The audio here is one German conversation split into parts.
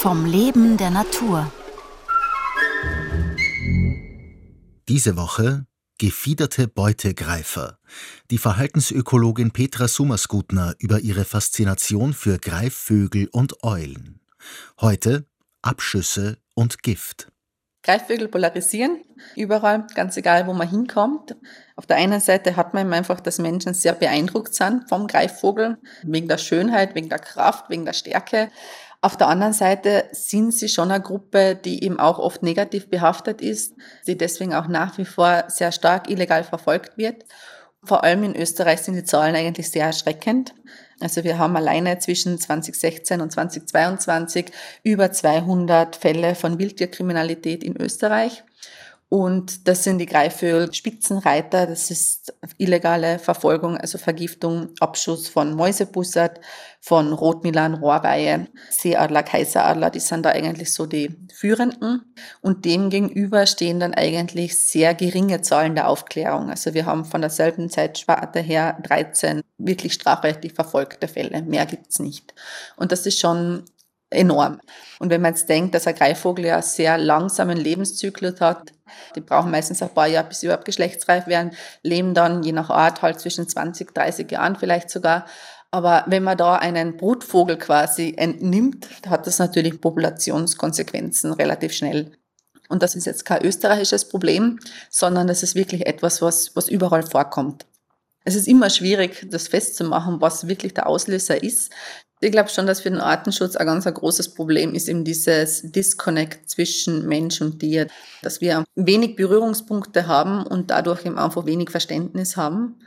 Vom Leben der Natur. Diese Woche Gefiederte Beutegreifer. Die Verhaltensökologin Petra Summerskutner über ihre Faszination für Greifvögel und Eulen. Heute Abschüsse und Gift. Greifvögel polarisieren, überall, ganz egal, wo man hinkommt. Auf der einen Seite hat man einfach, dass Menschen sehr beeindruckt sind vom Greifvogel, wegen der Schönheit, wegen der Kraft, wegen der Stärke. Auf der anderen Seite sind sie schon eine Gruppe, die eben auch oft negativ behaftet ist, die deswegen auch nach wie vor sehr stark illegal verfolgt wird. Vor allem in Österreich sind die Zahlen eigentlich sehr erschreckend. Also wir haben alleine zwischen 2016 und 2022 über 200 Fälle von Wildtierkriminalität in Österreich. Und das sind die Greifvögel Spitzenreiter, das ist illegale Verfolgung, also Vergiftung, Abschuss von Mäusebussard, von Rotmilan, Rohrweihe, Seeadler, Kaiseradler, die sind da eigentlich so die führenden. Und dem gegenüber stehen dann eigentlich sehr geringe Zahlen der Aufklärung. Also wir haben von derselben Zeitsparte her 13 wirklich strafrechtlich verfolgte Fälle. Mehr gibt's nicht. Und das ist schon enorm. Und wenn man jetzt denkt, dass ein Greifvogel ja sehr langsamen Lebenszyklus hat, die brauchen meistens ein paar Jahre, bis sie überhaupt geschlechtsreif werden, leben dann je nach Art halt zwischen 20, 30 Jahren vielleicht sogar. Aber wenn man da einen Brutvogel quasi entnimmt, hat das natürlich Populationskonsequenzen relativ schnell. Und das ist jetzt kein österreichisches Problem, sondern das ist wirklich etwas, was, was überall vorkommt. Es ist immer schwierig, das festzumachen, was wirklich der Auslöser ist. Ich glaube schon, dass für den Artenschutz ein ganz großes Problem ist eben dieses Disconnect zwischen Mensch und Tier, dass wir wenig Berührungspunkte haben und dadurch eben einfach wenig Verständnis haben.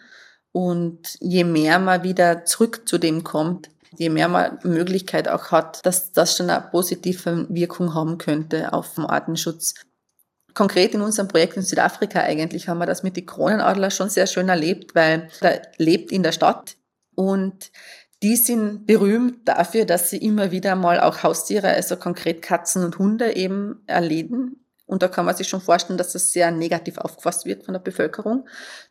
Und je mehr man wieder zurück zu dem kommt, je mehr man Möglichkeit auch hat, dass das schon eine positive Wirkung haben könnte auf den Artenschutz. Konkret in unserem Projekt in Südafrika eigentlich haben wir das mit den Kronenadler schon sehr schön erlebt, weil der lebt in der Stadt und die sind berühmt dafür, dass sie immer wieder mal auch Haustiere, also konkret Katzen und Hunde eben erleben. Und da kann man sich schon vorstellen, dass das sehr negativ aufgefasst wird von der Bevölkerung.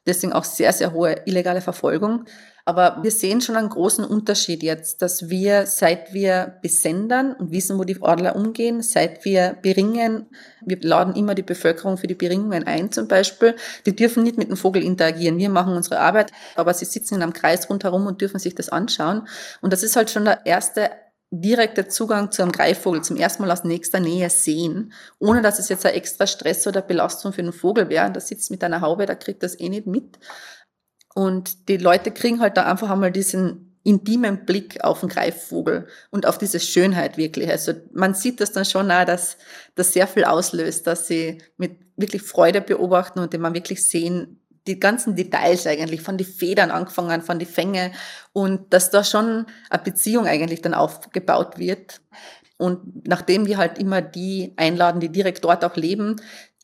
Deswegen auch sehr, sehr hohe illegale Verfolgung. Aber wir sehen schon einen großen Unterschied jetzt, dass wir, seit wir besendern und wissen, wo die Adler umgehen, seit wir beringen, wir laden immer die Bevölkerung für die Beringungen ein zum Beispiel, die dürfen nicht mit dem Vogel interagieren. Wir machen unsere Arbeit, aber sie sitzen in einem Kreis rundherum und dürfen sich das anschauen. Und das ist halt schon der erste direkte Zugang zu einem Greifvogel zum ersten Mal aus nächster Nähe sehen, ohne dass es jetzt ein extra Stress oder Belastung für den Vogel wäre. Da sitzt mit einer Haube, da kriegt das eh nicht mit. Und die Leute kriegen halt da einfach einmal diesen intimen Blick auf den Greifvogel und auf diese Schönheit wirklich. Also man sieht das dann schon auch, dass das sehr viel auslöst, dass sie mit wirklich Freude beobachten und man wirklich sehen, die ganzen Details eigentlich, von die Federn angefangen, von die Fänge und dass da schon eine Beziehung eigentlich dann aufgebaut wird. Und nachdem wir halt immer die einladen, die direkt dort auch leben,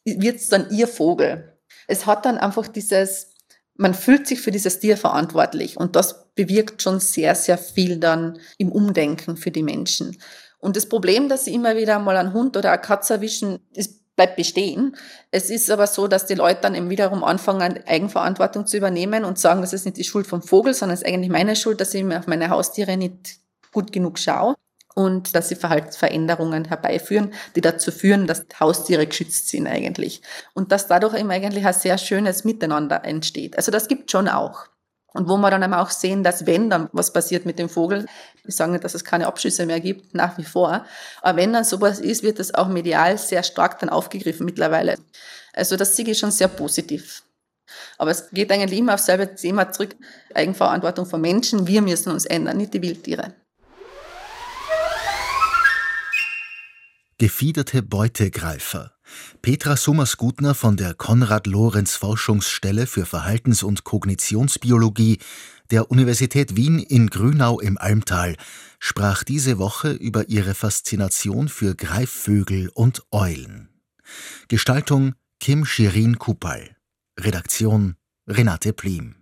wird es dann ihr Vogel. Es hat dann einfach dieses, man fühlt sich für dieses Tier verantwortlich und das bewirkt schon sehr, sehr viel dann im Umdenken für die Menschen. Und das Problem, dass sie immer wieder mal einen Hund oder eine Katze erwischen, ist bleibt bestehen. Es ist aber so, dass die Leute dann eben wiederum anfangen, Eigenverantwortung zu übernehmen und sagen, das ist nicht die Schuld vom Vogel, sondern es ist eigentlich meine Schuld, dass ich mir auf meine Haustiere nicht gut genug schaue und dass sie Verhaltensveränderungen herbeiführen, die dazu führen, dass Haustiere geschützt sind eigentlich. Und dass dadurch eben eigentlich ein sehr schönes Miteinander entsteht. Also das gibt schon auch. Und wo wir dann auch sehen, dass wenn dann was passiert mit dem Vogel, wir sagen nicht, dass es keine Abschüsse mehr gibt, nach wie vor, aber wenn dann sowas ist, wird das auch medial sehr stark dann aufgegriffen mittlerweile. Also das sehe ich schon sehr positiv. Aber es geht eigentlich immer auf selbe Thema zurück, Eigenverantwortung von Menschen, wir müssen uns ändern, nicht die Wildtiere. Gefiederte Beutegreifer. Petra Summers-Gutner von der Konrad-Lorenz-Forschungsstelle für Verhaltens- und Kognitionsbiologie der Universität Wien in Grünau im Almtal sprach diese Woche über ihre Faszination für Greifvögel und Eulen. Gestaltung Kim Shirin Kupal. Redaktion Renate Plim